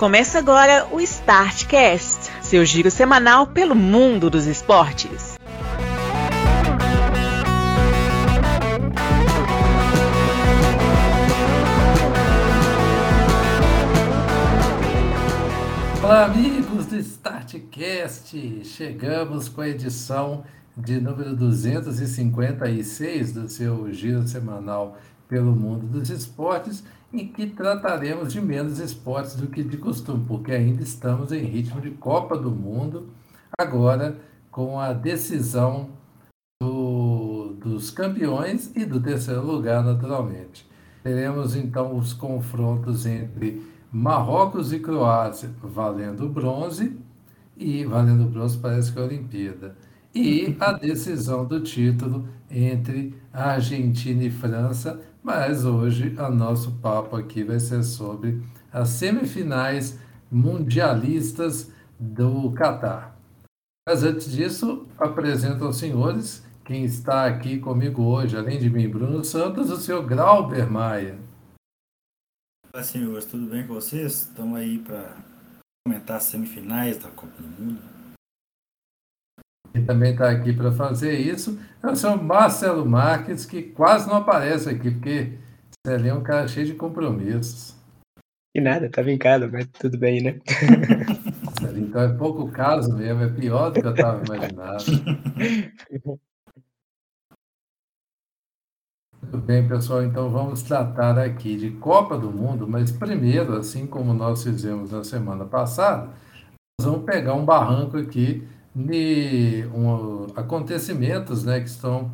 Começa agora o Startcast, seu giro semanal pelo mundo dos esportes. Olá, amigos do Startcast! Chegamos com a edição de número 256 do seu giro semanal pelo mundo dos esportes em que trataremos de menos esportes do que de costume, porque ainda estamos em ritmo de Copa do Mundo, agora com a decisão do, dos campeões e do terceiro lugar, naturalmente. Teremos então os confrontos entre Marrocos e Croácia, valendo bronze, e valendo bronze parece que é a Olimpíada. E a decisão do título entre Argentina e França, mas hoje o nosso papo aqui vai ser sobre as semifinais mundialistas do Catar. Mas antes disso, apresento aos senhores quem está aqui comigo hoje, além de mim, Bruno Santos, o senhor Grauber Maia. Olá, senhores, tudo bem com vocês? Estamos aí para comentar as semifinais da Copa do Mundo. Quem também está aqui para fazer isso é o senhor Marcelo Marques, que quase não aparece aqui, porque ele é um cara cheio de compromissos. E nada, estava em casa, mas tudo bem, né? então é pouco caso mesmo, é pior do que eu estava imaginando. Muito bem, pessoal, então vamos tratar aqui de Copa do Mundo, mas primeiro, assim como nós fizemos na semana passada, nós vamos pegar um barranco aqui de um, acontecimentos né, que estão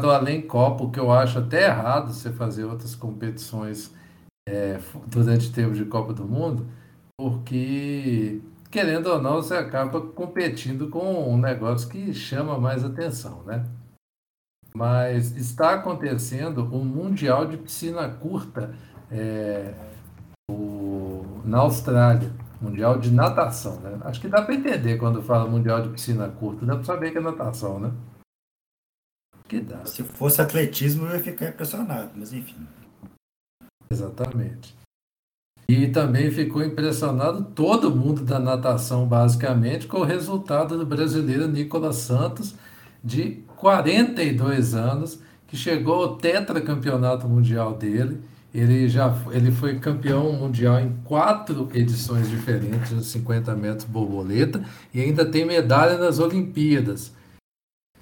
do além Copa, que eu acho até errado você fazer outras competições é, durante o tempo de Copa do Mundo, porque, querendo ou não, você acaba competindo com um negócio que chama mais atenção, né? Mas está acontecendo um Mundial de Piscina Curta é, o, na Austrália. Mundial de natação, né? Acho que dá para entender quando fala mundial de piscina curta, dá para saber que é natação, né? Que dá. Se fosse atletismo, eu ia ficar impressionado, mas enfim. Exatamente. E também ficou impressionado todo mundo da natação, basicamente, com o resultado do brasileiro Nicolas Santos, de 42 anos, que chegou ao tetracampeonato mundial dele ele já ele foi campeão mundial em quatro edições diferentes nos 50 metros borboleta e ainda tem medalha nas Olimpíadas.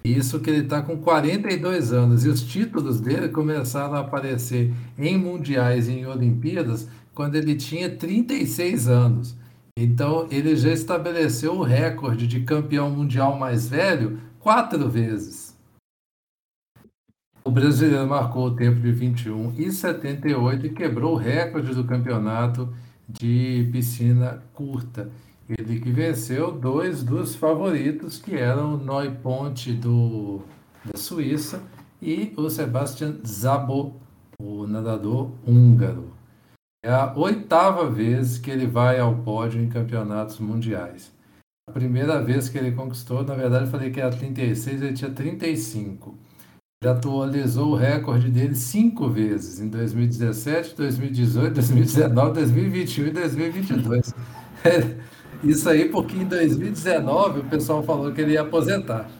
Isso que ele está com 42 anos. E os títulos dele começaram a aparecer em mundiais e em Olimpíadas quando ele tinha 36 anos. Então ele já estabeleceu o recorde de campeão mundial mais velho quatro vezes. O brasileiro marcou o tempo de 21 e 78 e quebrou o recorde do campeonato de piscina curta. Ele que venceu dois dos favoritos, que eram o Ponte do, da Suíça e o Sebastian Zabo, o nadador húngaro. É a oitava vez que ele vai ao pódio em campeonatos mundiais. A primeira vez que ele conquistou, na verdade, eu falei que era 36, ele tinha 35 já atualizou o recorde dele cinco vezes, em 2017, 2018, 2019, 2021 e 2022. Isso aí porque em 2019 o pessoal falou que ele ia aposentar.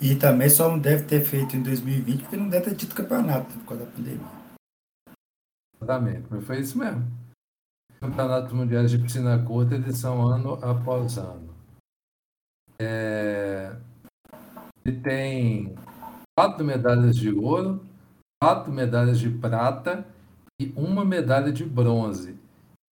E também só não deve ter feito em 2020 porque não deve ter tido campeonato por causa da pandemia. Exatamente, mas foi isso mesmo. Campeonatos Mundiais de Piscina Curta, eles são ano após ano. É... Ele tem quatro medalhas de ouro, quatro medalhas de prata e uma medalha de bronze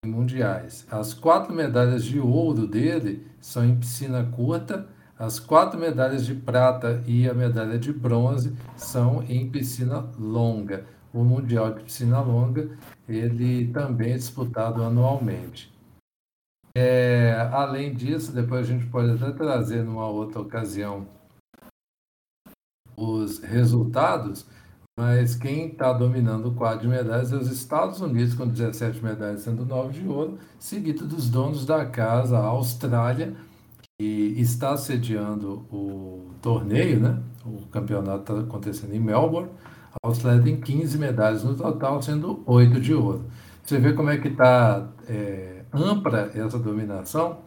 em mundiais. As quatro medalhas de ouro dele são em piscina curta, as quatro medalhas de prata e a medalha de bronze são em piscina longa. O Mundial de Piscina Longa ele também é disputado anualmente. É, além disso, depois a gente pode até trazer numa outra ocasião os resultados, mas quem está dominando o quadro de medalhas é os Estados Unidos, com 17 medalhas, sendo 9 de ouro, seguido dos donos da casa, a Austrália, que está sediando o torneio, né? o campeonato está acontecendo em Melbourne. A Austrália tem 15 medalhas no total, sendo 8 de ouro. Você vê como é que está é, ampla essa dominação.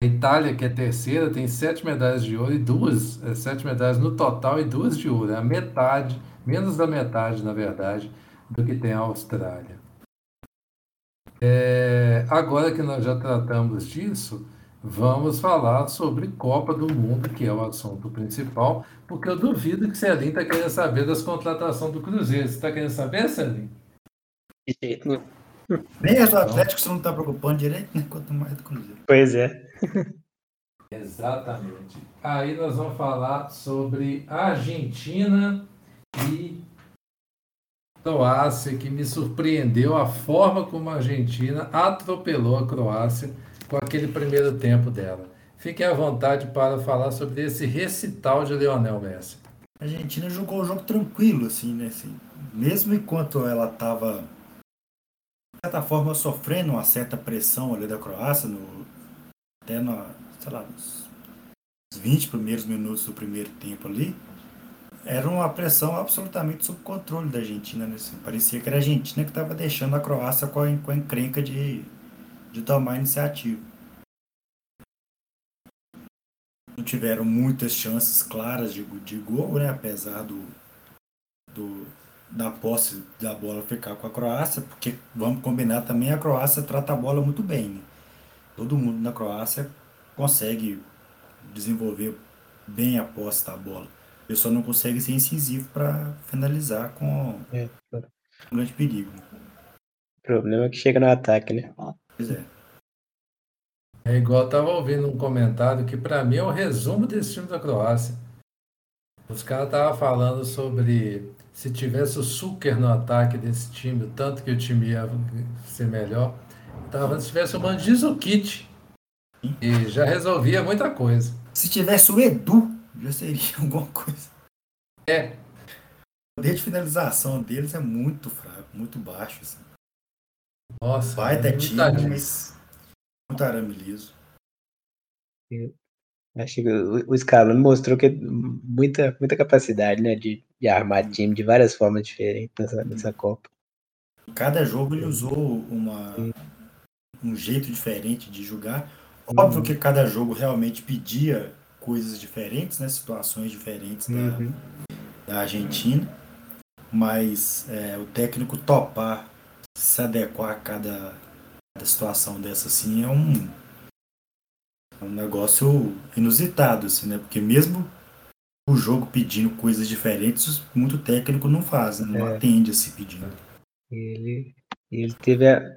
A Itália, que é terceira, tem sete medalhas de ouro e duas, é, sete medalhas no total e duas de ouro. É a metade, menos da metade, na verdade, do que tem a Austrália. É, agora que nós já tratamos disso, vamos falar sobre Copa do Mundo, que é o assunto principal, porque eu duvido que Celim está querendo saber das contratações do Cruzeiro. Você está querendo saber, Celim? De jeito nenhum. Nem as do Atlético você não está preocupando direito, né? Quanto mais do Cruzeiro. Pois é. Exatamente. Aí nós vamos falar sobre Argentina e Croácia, que me surpreendeu a forma como a Argentina atropelou a Croácia com aquele primeiro tempo dela. Fiquem à vontade para falar sobre esse recital de Lionel Messi. A Argentina jogou o jogo tranquilo, assim, né? Assim, mesmo enquanto ela estava, de certa forma, sofrendo uma certa pressão ali da Croácia, no, até na, sei lá, nos 20 primeiros minutos do primeiro tempo ali, era uma pressão absolutamente sob controle da Argentina. Né? Assim, parecia que era a Argentina que estava deixando a Croácia com a, com a encrenca de, de tomar iniciativa. Não tiveram muitas chances claras de, de gol, né? apesar do, do, da posse da bola ficar com a Croácia, porque vamos combinar também, a Croácia trata a bola muito bem. Né? Todo mundo na Croácia consegue desenvolver bem a posse da bola. Eu só não consegue ser incisivo para finalizar com É, um grande perigo. O problema é que chega no ataque, né? Pois é. É igual eu estava ouvindo um comentário que para mim é o resumo desse time da Croácia. Os caras estavam falando sobre se tivesse o Suker no ataque desse time, o tanto que o time ia ser melhor. Tava se tivesse o Mandzukic e já resolvia muita coisa. Se tivesse o Edu, já seria alguma coisa. É, O poder de finalização deles é muito fraco, muito baixo. Assim. nossa, Baita é time, mas muito arame liso. Acho que o, o Scaloni mostrou que muita, muita capacidade, né? De, de armar time de várias formas diferentes nessa, nessa Copa. Cada jogo ele usou uma, um jeito diferente de jogar. Óbvio que cada jogo realmente pedia coisas diferentes, né? Situações diferentes da, Uhum. da Argentina, mas é, o técnico topar se adequar a cada, cada situação dessa assim é um, é um negócio inusitado, assim, né? Porque mesmo o jogo pedindo coisas diferentes, muito técnico não faz, né? não É. atende esse pedido. Ele, ele teve, a-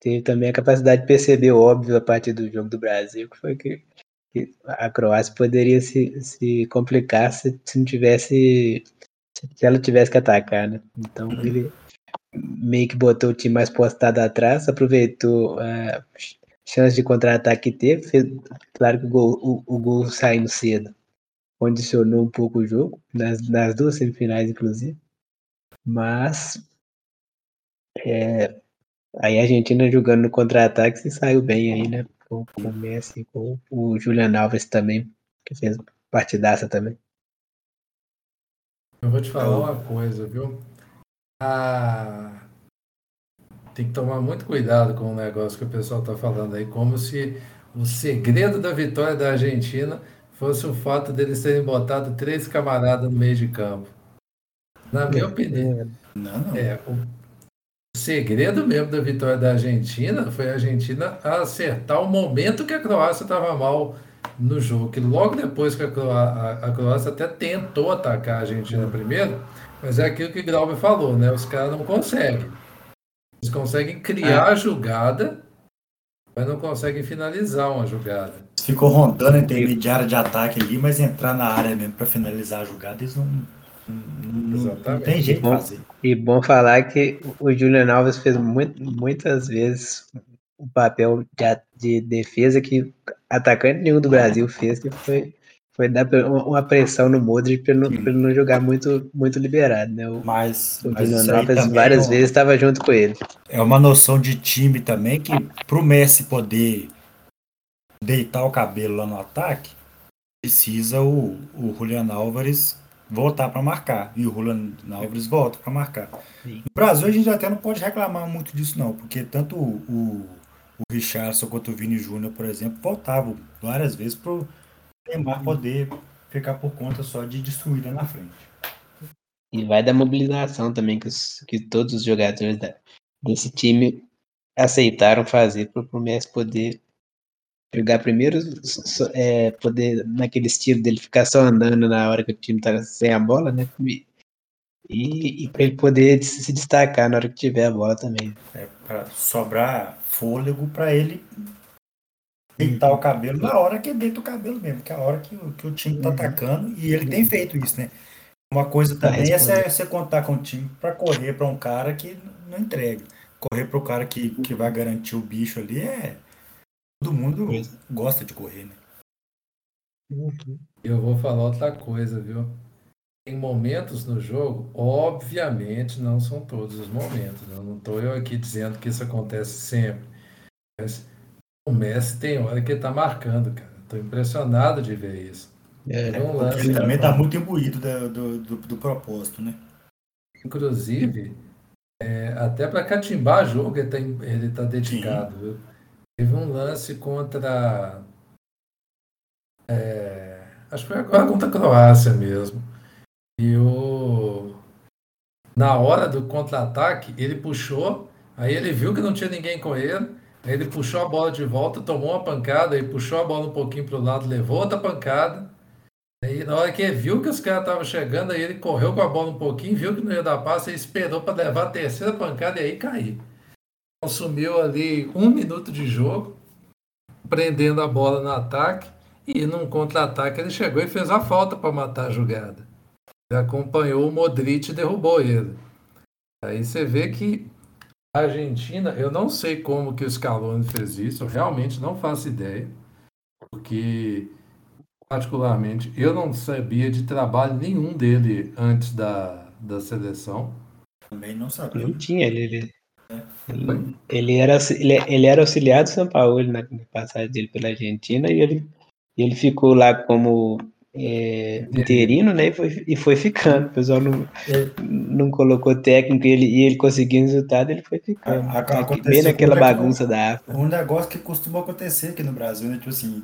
teve também a capacidade de perceber o óbvio a partir do jogo do Brasil, que foi que, que a Croácia poderia se, se complicar se, se não tivesse. Se ela tivesse que atacar, né? Então ele meio que botou o time mais postado atrás, aproveitou a chance de contra-ataque que teve, fez, claro que o gol, o, o gol saindo cedo condicionou um pouco o jogo, nas, nas duas semifinais, inclusive. Mas é, aí a Argentina jogando no contra-ataque se saiu bem aí, né? Com, com o Messi, com o Julian Alves também, que fez partidaça também. Eu vou te falar uma coisa, viu? Ah, tem que tomar muito cuidado com o negócio que o pessoal está falando aí, como se o segredo da vitória da Argentina fosse o fato deles terem botado três camaradas no meio de campo. Na minha opinião, Não, não. é, o, segredo mesmo da vitória da Argentina foi a Argentina acertar o momento que a Croácia estava mal no jogo. Que logo depois que a, Croá- a- a Croácia até tentou atacar a Argentina primeiro, mas é aquilo que o Glauber falou, né? Os caras não conseguem. Eles conseguem criar a jogada, mas não conseguem finalizar uma jogada. Ficou rondando a intermediária de ataque ali, mas entrar na área mesmo para finalizar a jogada, eles não, não, não- tem jeito de fazer. E bom falar que o Julian Alves fez muito, muitas vezes o papel de, a- de defesa que atacante nenhum do Brasil fez, que foi, foi dar uma pressão no Modric para ele, não- pra ele não jogar muito, muito liberado, né? O, Mas, o Julian Alves várias é um- vezes estava junto com ele. é uma noção de time também que pro Messi poder deitar o cabelo lá no ataque, precisa o, o Julian Álvares voltar para marcar. E o Julian Alves volta para marcar. Sim. No Brasil, a gente até não pode reclamar muito disso, não, porque tanto o, o, o Richardson quanto o Vini Júnior, por exemplo, voltavam várias vezes para o Neymar poder ficar por conta só de destruir lá na frente. E vai da mobilização também que, os- que todos os jogadores da- desse time aceitaram fazer para o Messi poder jogar primeiro, é, poder naquele estilo dele ficar só andando na hora que o time tá sem a bola, né? E, e para ele poder se destacar na hora que tiver a bola também. É, para sobrar fôlego para ele deitar o cabelo na hora que ele deita o cabelo mesmo, que é a hora que, o- que o time tá atacando, e ele tem feito isso, né? Uma coisa Tá também é você contar com o time para correr para um cara que não entrega. Correr para o cara que, que vai garantir o bicho ali é. Todo mundo Pois. gosta de correr, né? Eu vou falar outra coisa, viu? Tem momentos no jogo, obviamente não são todos os momentos. né? Não estou eu aqui dizendo que isso acontece sempre. Mas o Messi tem hora que ele tá marcando, cara. Estou impressionado de ver isso. É, um lance, ele também tá muito imbuído da- do, do, do propósito, né? inclusive, é, até para catimbar jogo ele tá, em- ele tá dedicado, viu? Teve um lance contra. é, acho que foi agora contra a Croácia mesmo. E o. Na hora do contra-ataque, ele puxou, aí ele viu que não tinha ninguém com ele, aí ele puxou a bola de volta, tomou uma pancada, aí puxou a bola um pouquinho para o lado, levou outra pancada. Aí na hora que ele viu que os caras estavam chegando, aí ele correu com a bola um pouquinho, viu que não ia dar passe, aí esperou para levar a terceira pancada e aí cair. Consumiu ali um minuto de jogo, prendendo a bola no ataque, e num contra-ataque ele chegou e fez a falta para matar a jogada. Ele acompanhou o Modric e derrubou ele. Aí você vê que a Argentina, eu não sei como que o Scaloni fez isso, eu realmente não faço ideia, porque particularmente eu não sabia de trabalho nenhum dele antes da, da seleção. Também não sabia. Não tinha ele. Ele, ele, ele era, ele, ele era auxiliar do São Paulo na, na passagem dele pela Argentina e ele, ele ficou lá como é, interino, né? E foi, e foi ficando. O pessoal não, não colocou técnico e ele, e ele conseguiu resultado, ele foi ficando. A- a- bem naquela bagunça da África. Um negócio que costuma acontecer aqui no Brasil, né? Tipo assim,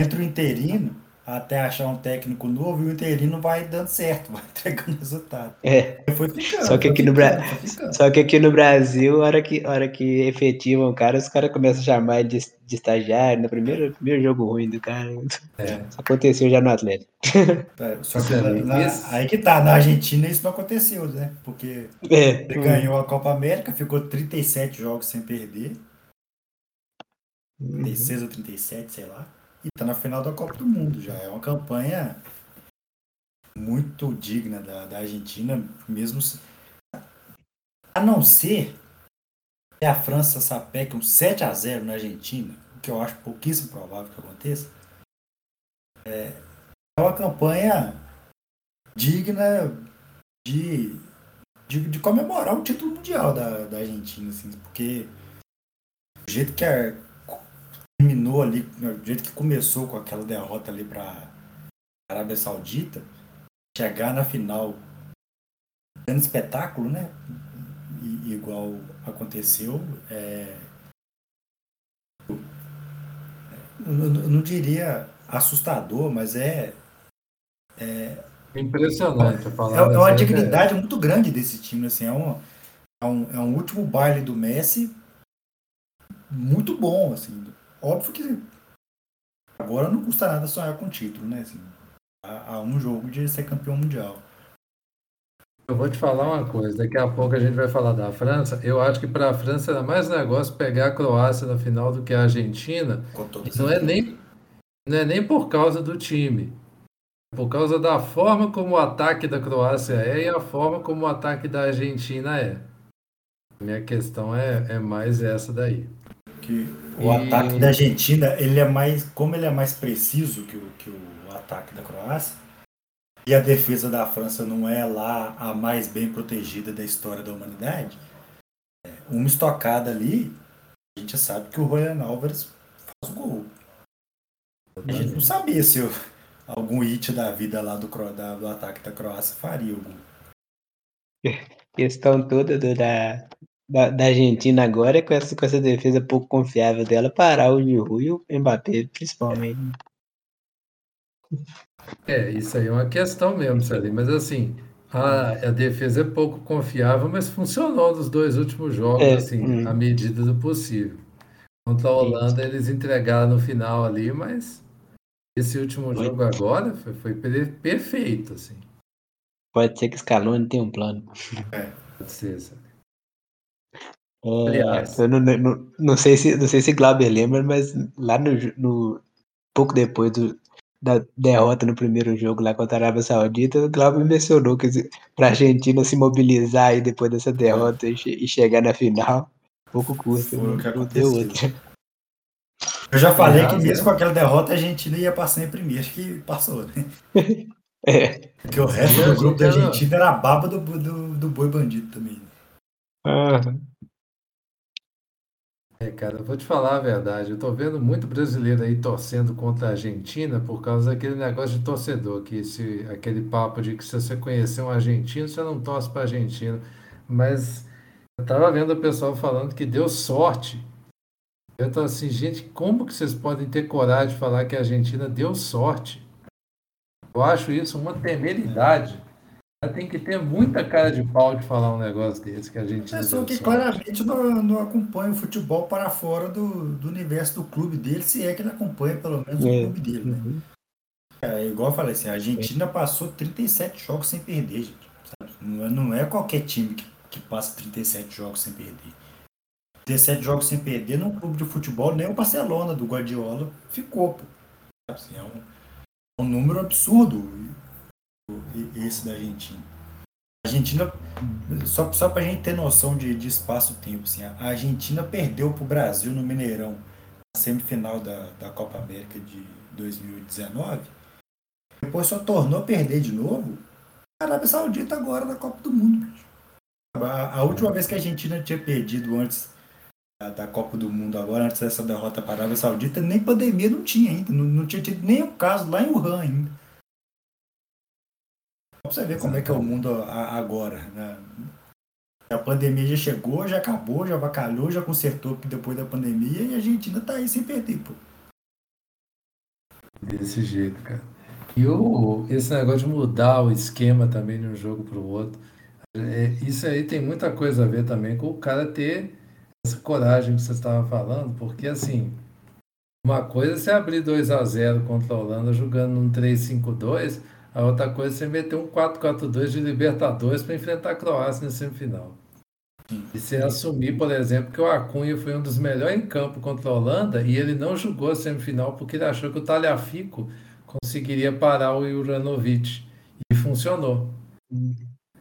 entre o interino até achar um técnico novo e o interino vai dando certo, vai entregando resultado. É. Foi ficando. Só que aqui no ficando, Bra- foi ficando. Só que aqui no Brasil, a hora que, a hora que efetivam o cara, os caras começam a chamar ele de, de estagiário no primeiro, primeiro jogo ruim do cara. É. Isso aconteceu já no Atlético. É, Só que na- aí. Esse- aí que tá, na Argentina isso não aconteceu, né? Porque É. ele ganhou a Copa América, ficou 37 jogos sem perder, Uhum. 36 ou 37, sei lá, e tá na final da Copa do Mundo já. É uma campanha muito digna da, da Argentina, mesmo se- a não ser que a França sapeque um 7 a 0 na Argentina, o que eu acho pouquíssimo provável que aconteça. É, é uma campanha digna de, de, de comemorar o título mundial da, da Argentina, assim, porque o jeito que a, terminou ali, o jeito que começou com aquela derrota ali para Arábia Saudita, chegar na final, grande espetáculo, né? Igual aconteceu, é, eu não- diria assustador, mas é Impressionante a É, é uma certa dignidade muito grande desse time, assim, é um, é um, é um último baile do Messi muito bom, assim. Óbvio que agora não custa nada sonhar com título, né? Assim, há, há um jogo de ser campeão mundial. Eu vou te falar uma coisa, daqui a pouco a gente vai falar da França. Eu acho que para a França era mais negócio pegar a Croácia na final do que a Argentina. Não é nem, não é nem por causa do time, é por causa da forma como o ataque da Croácia é e a forma como o ataque da Argentina é. Minha questão é, é mais essa daí. Que o E- ataque da Argentina, ele é mais, como ele é mais preciso que o, que o ataque da Croácia, e a defesa da França não é lá a mais bem protegida da história da humanidade, é, uma estocada ali, a gente sabe que o Julian Álvares faz o gol. A gente não sabia se o, algum hit da vida lá do, da, do ataque da Croácia faria algum. Questão toda do, da, da, da, Argentina agora é com essa, com essa defesa pouco confiável dela parar o Giroud e o Mbappé, principalmente. É, isso aí é uma questão mesmo, Salim. Mas assim, a, a defesa é pouco confiável, mas funcionou nos dois últimos jogos, é, assim, hum. à medida do possível. Contra a Holanda, eles entregaram no final ali, mas esse último jogo agora foi, foi perfeito, assim. Pode ser que Scaloni tenha um plano. É, pode ser, sabe? É, Aliás, eu não, não, não, sei se não sei se Glauber lembra, mas lá no, no pouco depois do, da derrota no primeiro jogo lá contra a Arábia Saudita, o Glauber mencionou que para a Argentina se mobilizar aí depois dessa derrota e, e chegar na final, pouco custa. Foi o que aconteceu. Eu já falei que mesmo com aquela derrota a Argentina ia passar em primeiro, acho que passou, né? É. Porque o resto do grupo da Argentina era a baba do, do, do boi bandido também. Uhum. É, cara, eu vou te falar a verdade. Eu tô vendo muito brasileiro aí torcendo contra a Argentina por causa daquele negócio de torcedor, que se, aquele papo de que se você conhecer um argentino, você não torce para argentino. Mas eu tava vendo o pessoal falando que deu sorte. Eu tô assim, gente, como que vocês podem ter coragem de falar que a Argentina deu sorte? Eu acho isso uma temeridade. Tem que ter muita cara de pau de falar um negócio desse que a gente. É só que claramente não, não acompanha o futebol para fora do, do universo do clube dele, se é que ele acompanha pelo menos é. o clube dele, né? Uhum. É, igual eu falei assim, a Argentina passou 37 jogos sem perder, gente. Não, é, não é qualquer time que, que passa 37 jogos sem perder. 17 jogos sem perder num clube de futebol, nem o Barcelona do Guardiola ficou. Pô. Assim, é um, um número absurdo esse da Argentina. A Argentina, só, só para a gente ter noção de, de espaço-tempo, assim, a Argentina perdeu para o Brasil no Mineirão, na semifinal da, da Copa América de 2019. Depois só tornou a perder de novo a Arábia Saudita agora na Copa do Mundo. A, a última vez que a Argentina tinha perdido antes da Copa do Mundo agora, antes dessa derrota para a Arábia Saudita, nem pandemia não tinha ainda, não, não tinha tido nenhum caso lá em Wuhan ainda. Pra você ver como é que é o mundo agora. Né? A pandemia já chegou, já acabou, já vacalhou, já consertou depois da pandemia e a gente ainda tá aí sem perder, pô. Desse jeito, cara. E o, esse negócio de mudar o esquema também de um jogo para o outro, é, isso aí tem muita coisa a ver também com o cara ter essa coragem que você estava falando, porque assim, uma coisa é você abrir 2 a 0 contra a Holanda jogando num 3-5-2, a outra coisa é você meter um 4-4-2 de Libertadores para enfrentar a Croácia na semifinal. E você assumir, por exemplo, que o Acunha foi um dos melhores em campo contra a Holanda e ele não jogou a semifinal porque ele achou que o Talhafico conseguiria parar o Juranovic. E funcionou.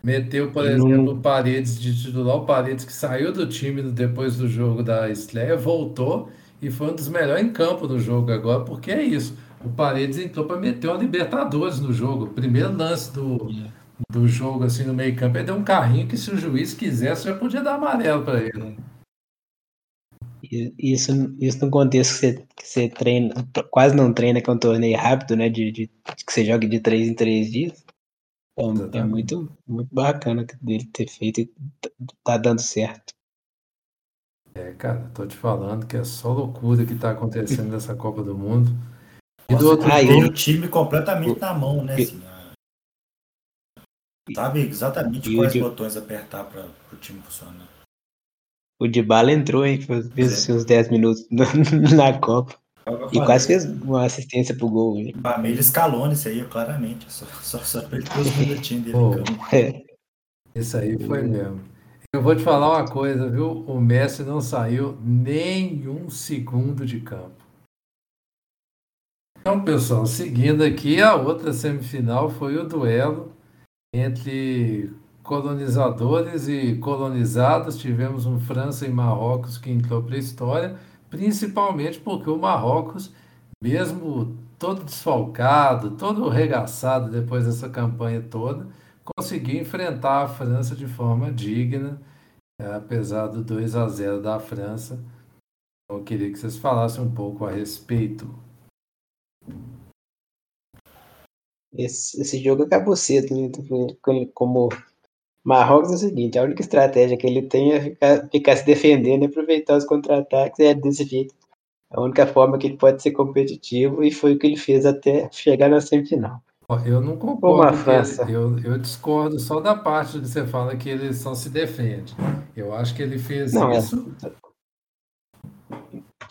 Meteu, por exemplo, o Paredes de titular, o Paredes que saiu do time depois do jogo da estreia, voltou e foi um dos melhores em campo no jogo agora, porque é isso. O Paredes entrou para meter uma Libertadores no jogo. O primeiro lance do, do jogo, assim, no meio campo, ele deu um carrinho que se o juiz quisesse, já podia dar amarelo para ele. Isso, isso no contexto que você, que você treina, quase não treina, que é um torneio rápido, né? De, de, que você joga de três em três dias. É, é muito, muito bacana dele ter feito e tá dando certo. É, cara, tô te falando que é só loucura que tá acontecendo nessa Copa do Mundo. E do outro ah, tem o time completamente na mão, né? Assim, sabe exatamente quais de... botões apertar para o time funcionar. O de bala entrou, hein? Fez é. seus 10 minutos na Copa. E quase fez uma assistência pro gol. Hein? Família escalou isso aí, claramente. Só, só, só ter os minutinhos dele. Pô, é. Isso aí foi mesmo. Eu vou te falar uma coisa, viu? O Messi não saiu nem um segundo de campo. Então, pessoal, seguindo aqui, a outra semifinal foi o duelo entre colonizadores e colonizados. Tivemos um França e Marrocos que entrou para a história principalmente porque o Marrocos, mesmo todo desfalcado, todo regaçado depois dessa campanha toda, conseguiu enfrentar a França de forma digna, é, apesar do 2 a 0 da França. Então, eu queria que vocês falassem um pouco a respeito. Esse, esse jogo acabou cedo, né? Como Marrocos é o seguinte, a única estratégia que ele tem é ficar, ficar se defendendo e aproveitar os contra-ataques é desse jeito. A única forma que ele pode ser competitivo e foi o que ele fez até chegar na semifinal. Eu não concordo. Eu, eu discordo só da parte que você fala que ele só se defende. Eu acho que ele fez não, é. isso. É...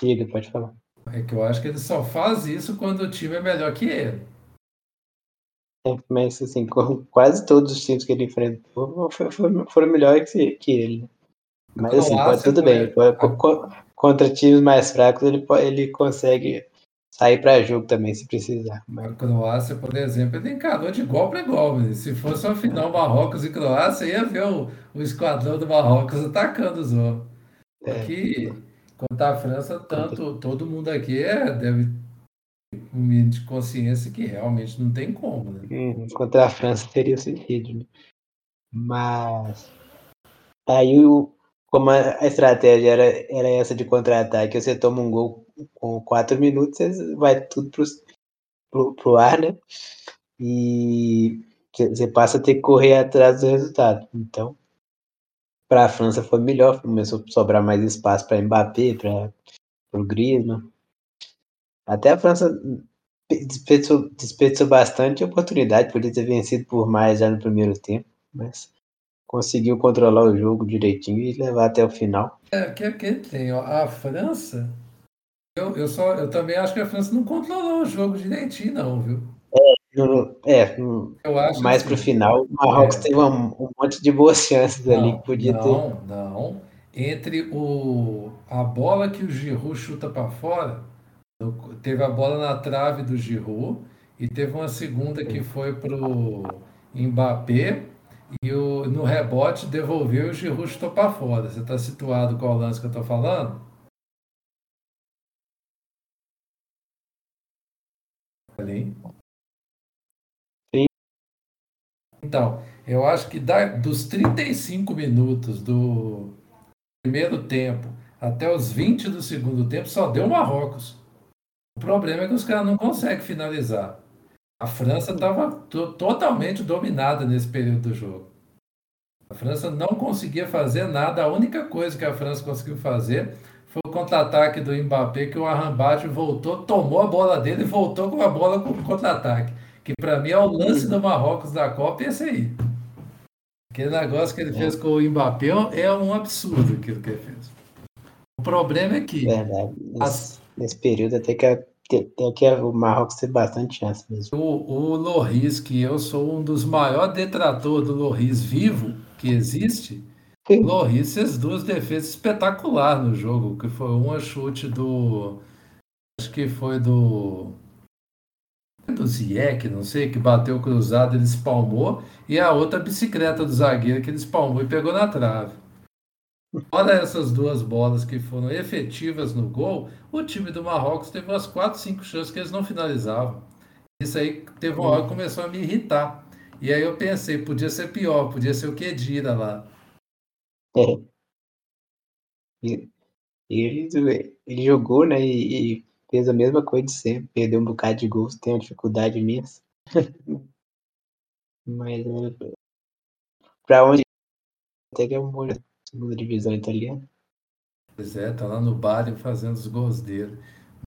Diga, pode falar. É que eu acho que ele só faz isso quando o time é melhor que ele. É, mas assim, quase todos os times que ele enfrentou foram, melhores que, que ele. Mas assim, pode, tudo bem. Contra times mais fracos, ele, ele consegue sair para jogo também, se precisar. Mas... A Croácia, por exemplo, ele encarou de igual para igual. Se fosse uma final Marrocos e Croácia, ia ver o, o esquadrão do Marrocos atacando os outros. É. Aqui, contra a França, tanto todo mundo aqui é, deve mínimo de consciência que realmente não tem como. Né? Hum, contra a França teria sentido. Né? Mas aí o, como a estratégia era, era essa de contra-ataque, você toma um gol com quatro minutos, você vai tudo pro, pro, pro ar, né? E você passa a ter que correr atrás do resultado. Então, para a França foi melhor, começou a sobrar mais espaço para Mbappé, para o Griezmann. Até a França desperdiçou, desperdiçou bastante oportunidade, podia ter vencido por mais já no primeiro tempo, mas conseguiu controlar o jogo direitinho e levar até o final. É, que, que tem, ó, a França, eu, eu, só, eu também acho que a França não controlou o jogo direitinho, não, viu? É, é eu acho mais assim, pro final, o Marrocos é, teve um, um, monte de boas chances não, ali que podia não, ter. Não, não. Entre o, a bola que o Giroud chuta para fora, teve a bola na trave do Giroud e teve uma segunda que foi pro Mbappé e o, no rebote devolveu e o Giroud chutou para fora. Você está situado qual lance que eu estou falando? Ali. Sim. Então, eu acho que da, dos 35 minutos do primeiro tempo até os 20 do segundo tempo só deu Marrocos. O problema é que os caras não conseguem finalizar. A França estava totalmente dominada nesse período do jogo. A França não conseguia fazer nada. A única coisa que a França conseguiu fazer foi o contra-ataque do Mbappé, que o Arrambate voltou, tomou a bola dele e voltou com a bola com o contra-ataque. Que para mim é o lance do Marrocos da Copa e esse aí. Aquele negócio que ele fez com o Mbappé é um absurdo aquilo que ele fez. O problema é que. Verdade. As... nesse período até que a tem, tem que o Marrocos ter bastante chance mesmo. O, o Loris, que eu sou um dos maiores detratores do Loris vivo que existe. Loris fez duas defesas espetaculares no jogo, que foi uma chute do. Acho que foi do. Do Zieck, não sei, que bateu cruzado, ele espalmou, e a outra bicicleta do zagueiro que ele espalmou e pegou na trave. Fora essas duas bolas que foram efetivas no gol, o time do Marrocos teve umas 4, 5 chances que eles não finalizavam. Isso aí teve uma hora que começou a me irritar. E aí eu pensei, podia ser pior, podia ser o Kedira lá. É. Ele, ele jogou, né, e, e, fez a mesma coisa de sempre, perdeu um bocado de gols, tem uma dificuldade imensa. Mas é, para onde até que é um bom segunda divisão italiana. Pois é, tá lá no Bari fazendo os gols dele.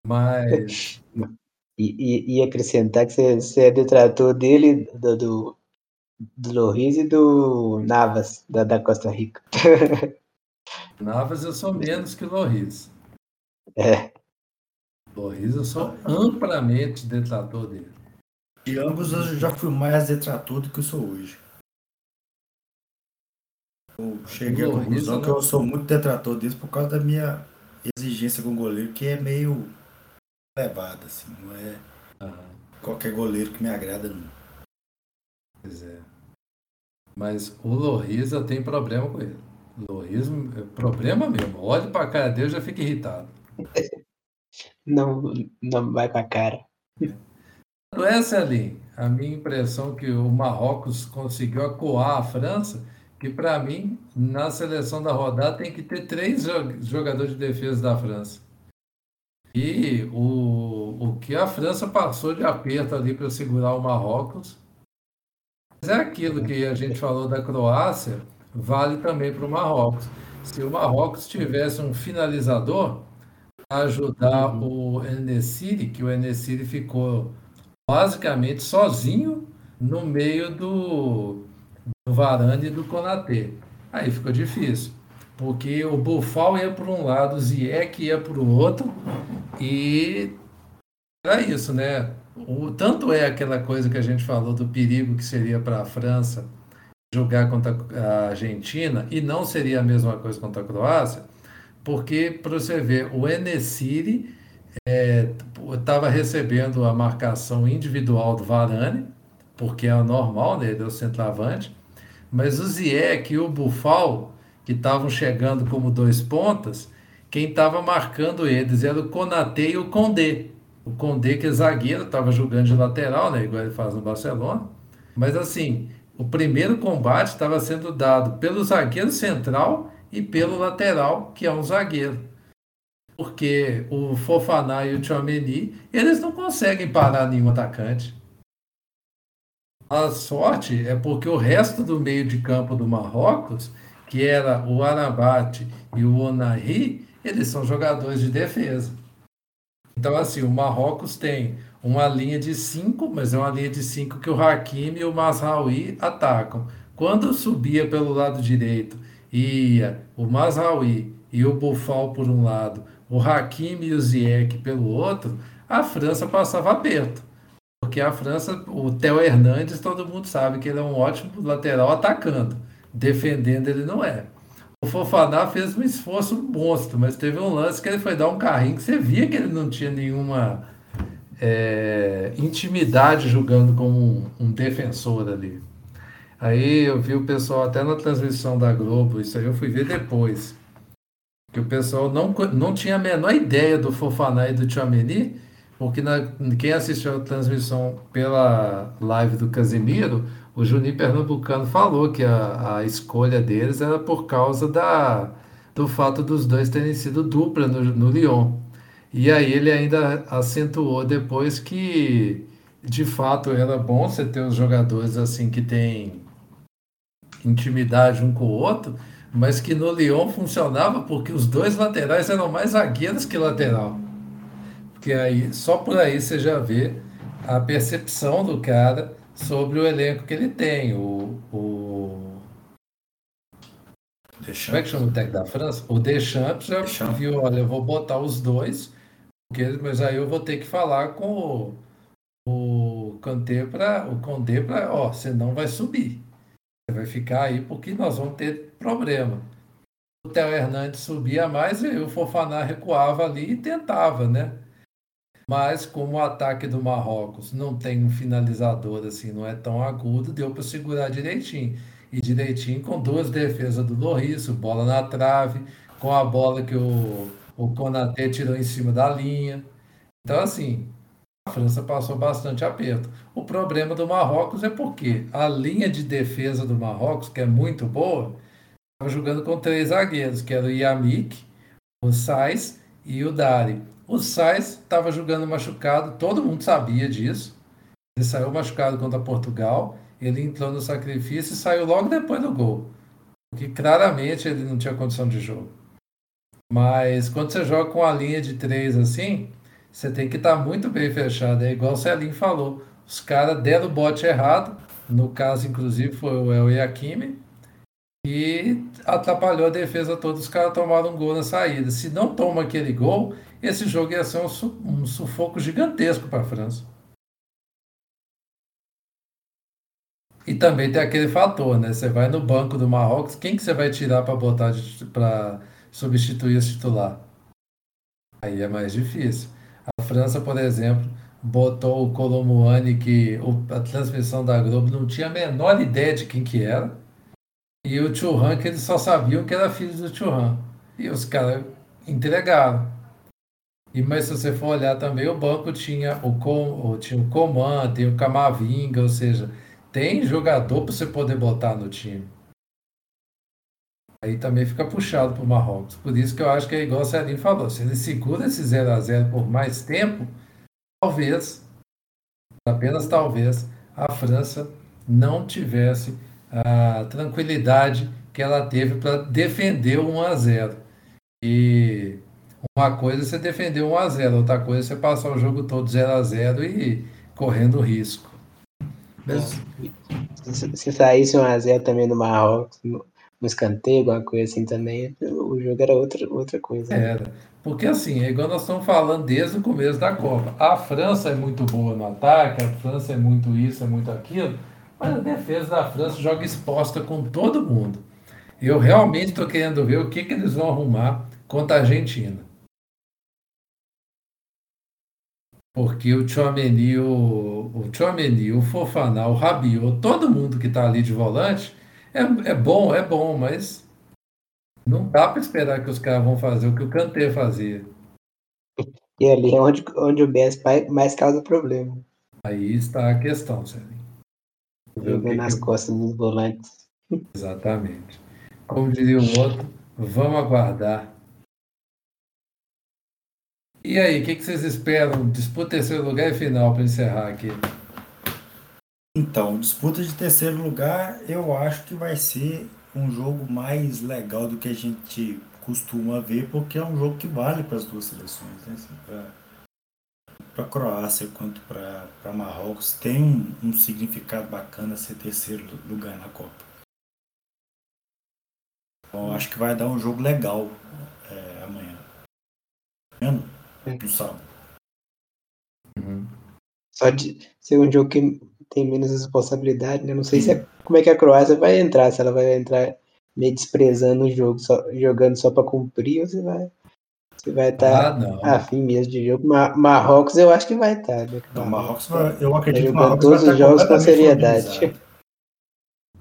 Mas. e, e, e, acrescentar que você, você é detrator dele, do, do, do Loris e do Navas, da, da Costa Rica. Navas eu sou menos que o Loris. É. Loris eu sou amplamente detrator dele. De ambos eu já fui mais detrator do que eu sou hoje. Eu cheguei à conclusão que eu sou muito detrator disso por causa da minha exigência com o goleiro, que é meio elevada, assim, não é uhum. qualquer goleiro que me agrada, não. Pois é. Mas o Loris tem problema com ele. Loris é problema mesmo. Olhe pra cara dele já fica irritado. Não, não vai pra cara. Não é, Celim? A minha impressão é que o Marrocos conseguiu acuar a França que para mim, na seleção da rodada, tem que ter três jogadores de defesa da França. E o, o que a França passou de aperto ali para segurar o Marrocos. Mas é aquilo que a gente falou da Croácia, vale também para o Marrocos. Se o Marrocos tivesse um finalizador, ajudar uhum. o Enesiri, que o Enesiri ficou basicamente sozinho no meio do, do Varane e do Konaté. Aí ficou difícil, porque o Bufal ia por um lado, o Ziyech ia por outro, e era isso, né? O, tanto é aquela coisa que a gente falou do perigo que seria para a França jogar contra a Argentina, e não seria a mesma coisa contra a Croácia, porque, para você ver, o Enesiri estava é, recebendo a marcação individual do Varane, porque é normal, né? Ele é o centroavante, mas o Ziyech e o Bufal, que estavam chegando como dois pontas, quem estava marcando eles era o Konaté e o Condé. O Condé, que é zagueiro, estava jogando de lateral, né? Igual ele faz no Barcelona. Mas assim, o primeiro combate estava sendo dado pelo zagueiro central e pelo lateral, que é um zagueiro. Porque o Fofaná e o Tchouameni, eles não conseguem parar nenhum atacante. A sorte é porque o resto do meio de campo do Marrocos, que era o Arabate e o Onahi, eles são jogadores de defesa. Então, assim, o Marrocos tem uma linha de cinco, mas é uma linha de cinco que o Hakimi e o Masraoui atacam. Quando subia pelo lado direito ia o Masraoui e o Bufal por um lado, o Hakimi e o Ziyech pelo outro, a França passava aperto. Porque a França, o Theo Hernandes, todo mundo sabe que ele é um ótimo lateral atacando. Defendendo, ele não é. O Fofaná fez um esforço monstro, mas teve um lance que ele foi dar um carrinho que você via que ele não tinha nenhuma é, intimidade jogando como um, um defensor ali. Aí eu vi o pessoal até na transmissão da Globo, isso aí eu fui ver depois. Que o pessoal não, não tinha a menor ideia do Fofaná e do Tchouameni, porque na, quem assistiu a transmissão pela live do Casimiro, o Juninho Pernambucano falou que a, a escolha deles era por causa da, do fato dos dois terem sido dupla no, no Lyon. E aí ele ainda acentuou depois que de fato era bom você ter os jogadores assim que têm intimidade um com o outro, mas que no Lyon funcionava porque os dois laterais eram mais zagueiros que lateral. Porque aí, só por aí você já vê a percepção do cara sobre o elenco que ele tem. O, o... Deschamps. Como é que chama o técnico da França? O Deschamps já Deschamps. viu, olha, eu vou botar os dois, porque, mas aí eu vou ter que falar com o, o Kanté para o Condé para, ó, senão vai subir. Você vai ficar aí porque nós vamos ter problema. O Theo Hernandes subia mais e o Fofaná recuava ali e tentava, né? Mas como o ataque do Marrocos não tem um finalizador assim, não é tão agudo, deu para segurar direitinho. E direitinho com duas defesas do Loriço, bola na trave, com a bola que o, o Konaté tirou em cima da linha. Então, assim, a França passou bastante aperto. O problema do Marrocos é porque a linha de defesa do Marrocos, que é muito boa, estava jogando com três zagueiros, que era o Yamik, o Sais e o Dari. O Sais estava jogando machucado, todo mundo sabia disso. Ele saiu machucado contra Portugal, ele entrou no sacrifício e saiu logo depois do gol. Porque claramente ele não tinha condição de jogo. Mas quando você joga com a linha de três assim, você tem que estar tá muito bem fechado. É igual o Celinho falou. Os caras deram o bote errado. No caso, inclusive, foi o El. E atrapalhou a defesa toda. Os caras tomaram um gol na saída. Se não toma aquele gol, esse jogo ia ser um, su um sufoco gigantesco para a França. E também tem aquele fator, né? Você vai no banco do Marrocos, quem que você vai tirar para botar para substituir esse titular? Aí é mais difícil. A França, por exemplo, botou o Colomuani, que a transmissão da Globo não tinha a menor ideia de quem que era, e o Churran, que eles só sabiam que era filho do Churran. E os caras entregaram. E, mas se você for olhar também, o banco tinha o, Com, tinha o Coman, tem o Camavinga, ou seja, tem jogador para você poder botar no time. Aí também fica puxado para o Marrocos. Por isso que eu acho que é igual o Celinho falou. Se ele segura esse 0 a 0 por mais tempo, talvez, apenas talvez, a França não tivesse a tranquilidade que ela teve para defender o 1 a 0. E uma coisa é você defender 1 a 0, outra coisa é você passar o jogo todo 0 a 0 e correndo risco. Mas... Se, se saísse 1 a 0 também no Marrocos, no, no escanteio, alguma coisa assim também, o jogo era outra, outra coisa. Né? Era. Porque assim, é igual nós estamos falando desde o começo da Copa. A França é muito boa no ataque, a França é muito isso, é muito aquilo, mas a defesa da França joga exposta com todo mundo. Eu realmente estou querendo ver o que, que eles vão arrumar contra a Argentina. Porque o Tchouameni, o, o Tchouameni, o Fofaná, o Rabiot, todo mundo que está ali de volante, é, é bom, é bom, mas não dá para esperar que os caras vão fazer o que o Kanté fazia. E ali é onde, onde o Messi mais causa problema. Aí está a questão, Sérgio. Jogando nas que... costas dos volantes. Exatamente. Como diria o outro, vamos aguardar e aí, o que, que, vocês esperam? Disputa terceiro lugar e final para encerrar aqui. Então, disputa de terceiro lugar, eu acho que vai ser um jogo mais legal do que a gente costuma ver, porque é um jogo que vale para as duas seleções, né? Assim, para a Croácia quanto para Marrocos, tem um, um significado bacana ser terceiro lugar na Copa. Então, acho que vai dar um jogo legal é, amanhã. Vendo? no sábado. Uhum. Só de ser um jogo que tem menos responsabilidade, né? Não sei se é, como é que a Croácia vai entrar, se ela vai entrar meio desprezando o jogo, só, jogando só para cumprir, ou se vai você vai estar tá ah, afim mesmo de jogo. Mar Marrocos eu acho que vai estar. Tá, né? Não, Marrocos, vai, eu acredito tá que Marrocos todos os jogos com seriedade.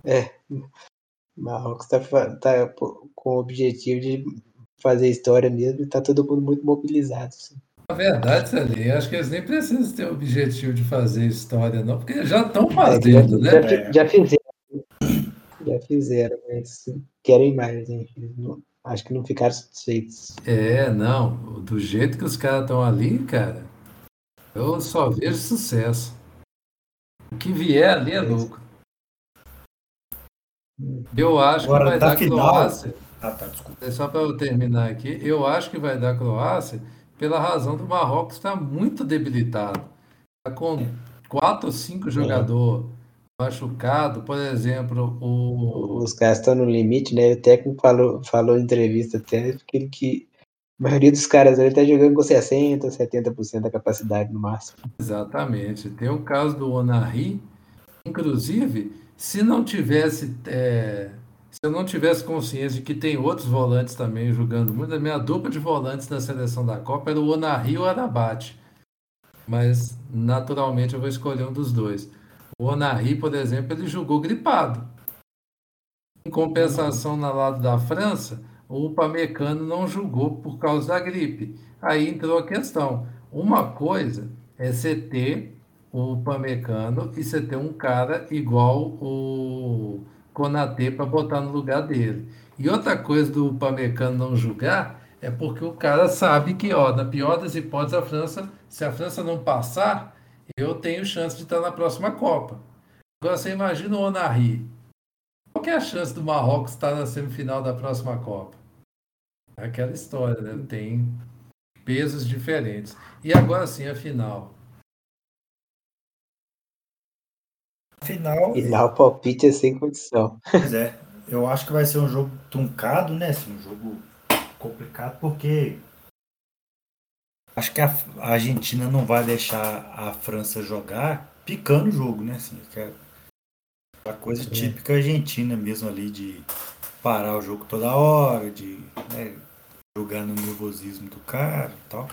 É. Marrocos está tá com o objetivo de fazer história mesmo e tá todo mundo muito mobilizado. Assim. Na verdade, Sally, acho que eles nem precisam ter o objetivo de fazer história, não, porque já estão é, fazendo, é, já, né? Já, já, fizeram. Já fizeram, mas querem mais, hein? Não, acho que não ficaram satisfeitos. É, não. Do jeito que os caras estão ali, cara, eu só vejo sucesso. O que vier ali é, é louco. Eu acho Agora, que vai dar final, Croácia. Ah, tá, desculpa. É só para eu terminar aqui, eu acho que vai dar Croácia pela razão do Marrocos estar muito debilitado. Está com quatro ou cinco é. Machucados, por exemplo, o... Os caras estão no limite, né? O técnico falou, falou em entrevista até que, que a maioria dos caras ali está jogando com 60%, 70% da capacidade no máximo. Exatamente. Tem o caso do Onari, inclusive, se não tivesse é, se eu não tivesse consciência de que tem outros volantes também jogando muito, a minha dupla de volantes na seleção da Copa era o Onari ou o Arabate. Mas, naturalmente, eu vou escolher um dos dois. O Onari, por exemplo, ele jogou gripado. Em compensação, na lado da França, o Pamecano não jogou por causa da gripe. Aí entrou a questão. Uma coisa é você ter o Pamecano e você ter um cara igual o Konatê para botar no lugar dele. E outra coisa do Pamecano não julgar é porque o cara sabe que, ó, na pior das hipóteses, a França, se a França não passar, eu tenho chance de estar na próxima Copa. Agora você imagina o Onari. Qual é a chance do Marrocos estar na semifinal da próxima Copa? É aquela história, né? Tem pesos diferentes. E agora sim, a final. Final. E lá o palpite é sem condição. Pois é. Eu acho que vai ser um jogo truncado, né? Assim, um jogo complicado, porque acho que a Argentina não vai deixar a França jogar picando o jogo, né? Assim, é a coisa típica argentina mesmo ali de parar o jogo toda hora, de né, jogar no nervosismo do cara e tal.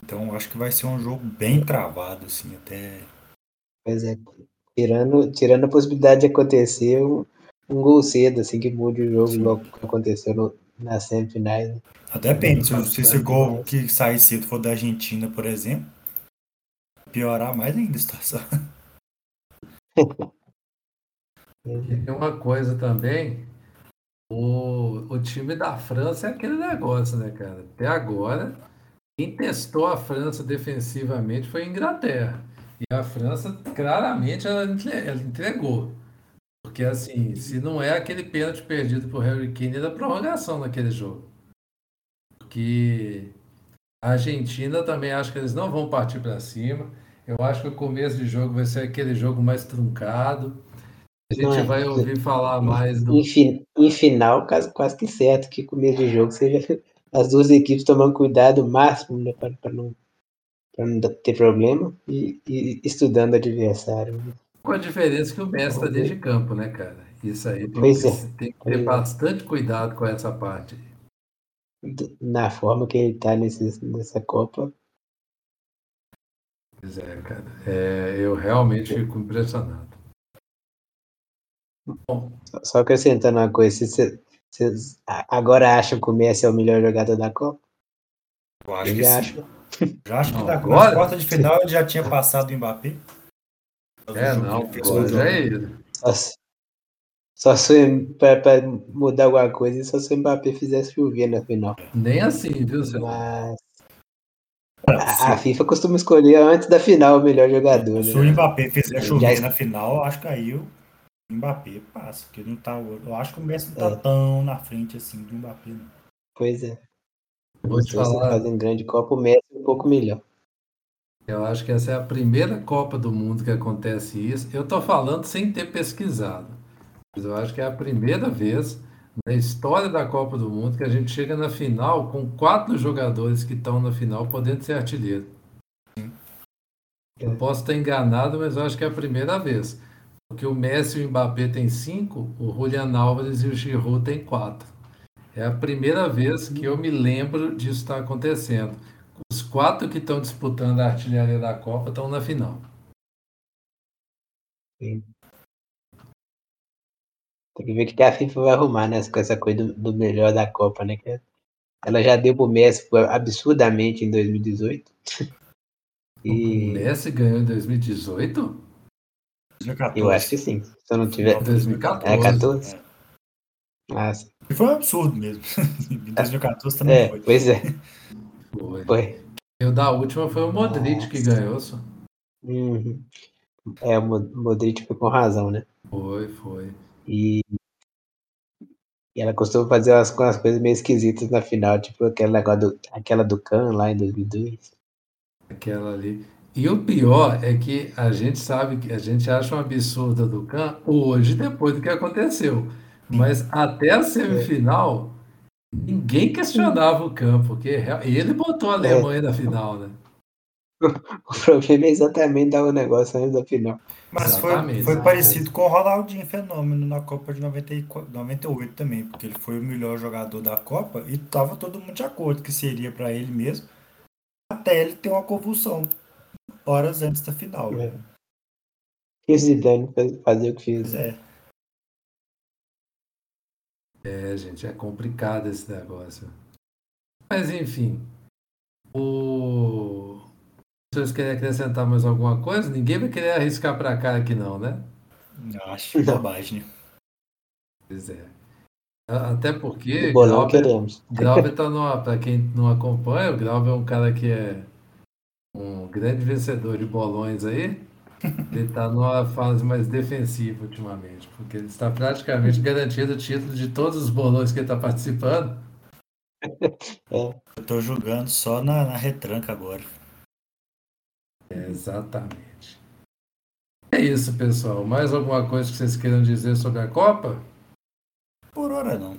Então acho que vai ser um jogo bem travado, assim, até Pois é. Tirando, tirando a possibilidade de acontecer um, um gol cedo, assim, que mude o jogo, igual que aconteceu no, nas semifinais. Né? Depende, se, se esse gol que sair cedo for da Argentina, por exemplo, piorar mais ainda a situação. Tem uma coisa também, o, o time da França é aquele negócio, né, cara? Até agora, quem testou a França defensivamente foi a Inglaterra. E a França, claramente, ela entregou. Porque, assim, se não é aquele pênalti perdido por Harry Kane da prorrogação naquele jogo. Porque a Argentina também acho que eles não vão partir para cima. Eu acho que o começo de jogo vai ser aquele jogo mais truncado. A gente é. vai ouvir falar mais do. Em, em final, quase, quase que certo que começo de jogo seja as duas equipes tomando cuidado máximo né, para não, não ter problema e, e, estudando o adversário. Com a diferença que o Messi está dentro de campo, né, cara? Isso aí tem, pois que, é. tem que ter bastante cuidado com essa parte. Na forma que ele está nessa Copa. Pois é, cara. É, eu realmente fico impressionado. Bom. Só acrescentando uma coisa, vocês agora acham que o Messi é o melhor jogador da Copa? Eu acho eu que acho. Já acho que na quarta de final ele já tinha passado o Mbappé. É, não, agora já é ele. Só se para mudar alguma coisa, só se o Mbappé fizesse chover na final. Nem assim, viu, senhor? Mas. A, a, FIFA costuma escolher antes da final o melhor jogador. Se né? o Mbappé fizer chover Já... na final, acho que aí o Mbappé passa, porque não tá. Eu acho que o Messi não tá é. tão na frente assim do Mbappé. Não. Pois é. Vou te falar. Fazendo grande Copa, o Messi é um pouco melhor. Eu acho que essa é a primeira Copa do Mundo que acontece isso. Eu estou falando sem ter pesquisado, mas eu acho que é a primeira vez na história da Copa do Mundo que a gente chega na final com quatro jogadores que estão na final podendo ser artilheiro. Eu posso estar enganado, mas eu acho que é a primeira vez. Porque o Messi e o Mbappé têm cinco, o Julian Álvares e o Giroud têm quatro. É a primeira vez que eu me lembro disso estar acontecendo. Os quatro que estão disputando a artilharia da Copa estão na final. Sim. Tem que ver o que a FIFA vai arrumar né, com essa coisa do, do melhor da Copa, né? Ela já deu pro Messi absurdamente em 2018. E... O Messi ganhou em 2018? 2014. Eu acho que sim. Se eu não tiver. 2014. É 14? É. Ah, sim. E foi um absurdo mesmo. em 2014 também é, foi. Pois é. Foi. foi. E o da última foi o Modric Nossa. que ganhou, só. Uhum. É, o Modric foi com razão, né? Foi, foi. E, e ela costuma fazer umas, umas coisas meio esquisitas na final, tipo aquele negócio do, aquela do Khan lá em 2002. Aquela ali. E o pior é que a gente sabe que a gente acha um absurdo do Khan hoje, depois do que aconteceu. Mas até a semifinal, ninguém questionava o Khan, porque ele botou a Alemanha é. na final, né? O problema é exatamente dar o negócio antes da final. Mas foi, foi parecido com o Ronaldinho Fenômeno na Copa de 94, 98 também, porque ele foi o melhor jogador da Copa e tava todo mundo de acordo que seria para ele mesmo, até ele ter uma convulsão horas antes da final. É. E Zidane fazer o que fez. É. É, gente, é complicado esse negócio. Mas enfim, o... Vocês querem acrescentar mais alguma coisa? Ninguém vai querer arriscar para cá aqui não, né? Acho bobagem. Pois é. Até porque bolão queremos. Glauber tá numa, para quem não acompanha, o Glauber é um cara que é um grande vencedor de bolões aí. Ele está numa fase mais defensiva ultimamente, porque ele está praticamente garantindo o título de todos os bolões que ele está participando. Eu estou jogando só na, na retranca agora. É, exatamente. É isso, pessoal. Mais alguma coisa que vocês queiram dizer sobre a Copa? Por hora não.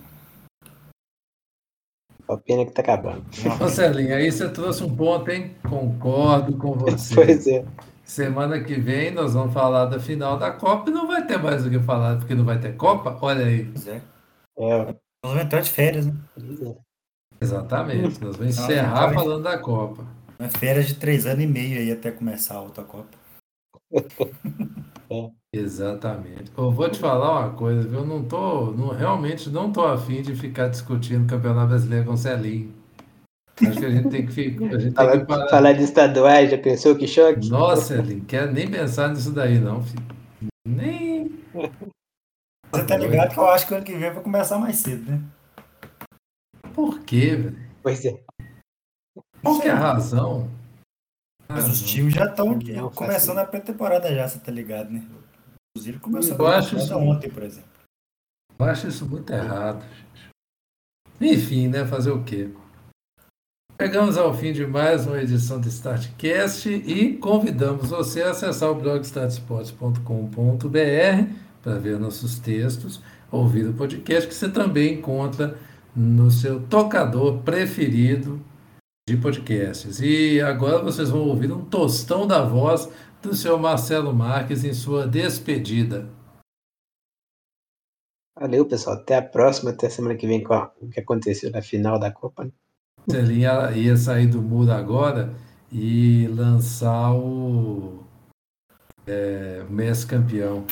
A pena que tá acabando. Marcelinho, aí você trouxe um ponto, hein? Concordo com você. Pois é. Semana que vem nós vamos falar da final da Copa e não vai ter mais o que falar, porque não vai ter Copa. Olha aí. Pois é. é. Nós vamos entrar de férias, né? Exatamente. Nós vamos encerrar falando da Copa. Uma férias de três anos e meio aí até começar a outra Copa. Exatamente. Eu vou te falar uma coisa, viu? Eu não tô, não, realmente não tô afim de ficar discutindo o Campeonato Brasileiro com o Celinho. Acho que a gente tem que, ficar, a gente falar, tem que parar. falar de estaduais, já pensou que choque? Nossa, Celinho, quero nem pensar nisso daí, não, filho. Nem. Você tá ligado que eu acho que o ano que vem vai começar mais cedo, né? Por quê, velho? Pois é. Qual que é a razão? Mas os times já estão começando a pré-temporada já, você tá ligado, né? Inclusive começou Eu a acho pré-temporada isso- ontem, por exemplo. Eu acho isso muito errado, gente. Enfim, né? Fazer o quê? Chegamos ao fim de mais uma edição do Startcast e convidamos você a acessar o blog startsports.com.br para ver nossos textos, ouvir o podcast que você também encontra no seu tocador preferido de podcasts. E agora vocês vão ouvir um tostão da voz do seu Marcelo Marques em sua despedida. Valeu, pessoal. Até a próxima, até semana que vem com a- o que aconteceu na final da Copa. né? Ele ia, sair do muro agora e lançar o é, Messi campeão.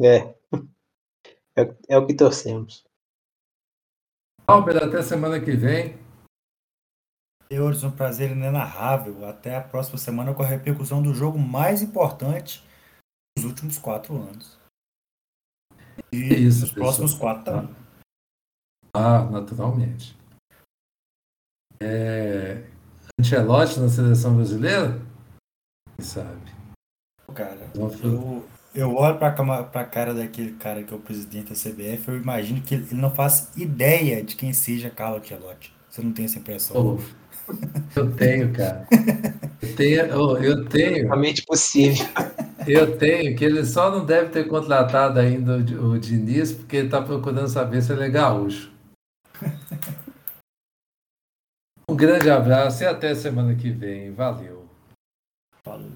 É. É, é o que torcemos. Albert, até semana que vem. Senhores, um prazer inenarrável. Até a próxima semana com a repercussão do jogo mais importante dos últimos quatro anos. E Isso, nos pessoal. próximos quatro também. Ah, naturalmente. É, Ancelotti na seleção brasileira? Quem sabe? Cara, eu, eu olho pra, cama- pra cara daquele cara que é o presidente da CBF, eu imagino que ele não faz ideia de quem seja Carlo Ancelotti. Você não tem essa impressão? Ô, eu tenho, cara. Eu tenho, ô, eu tenho, Realmente possível. eu tenho que ele só não deve ter contratado ainda o, o Diniz porque ele está procurando saber se ele é gaúcho. Um grande abraço e até semana que vem. Valeu. Falou.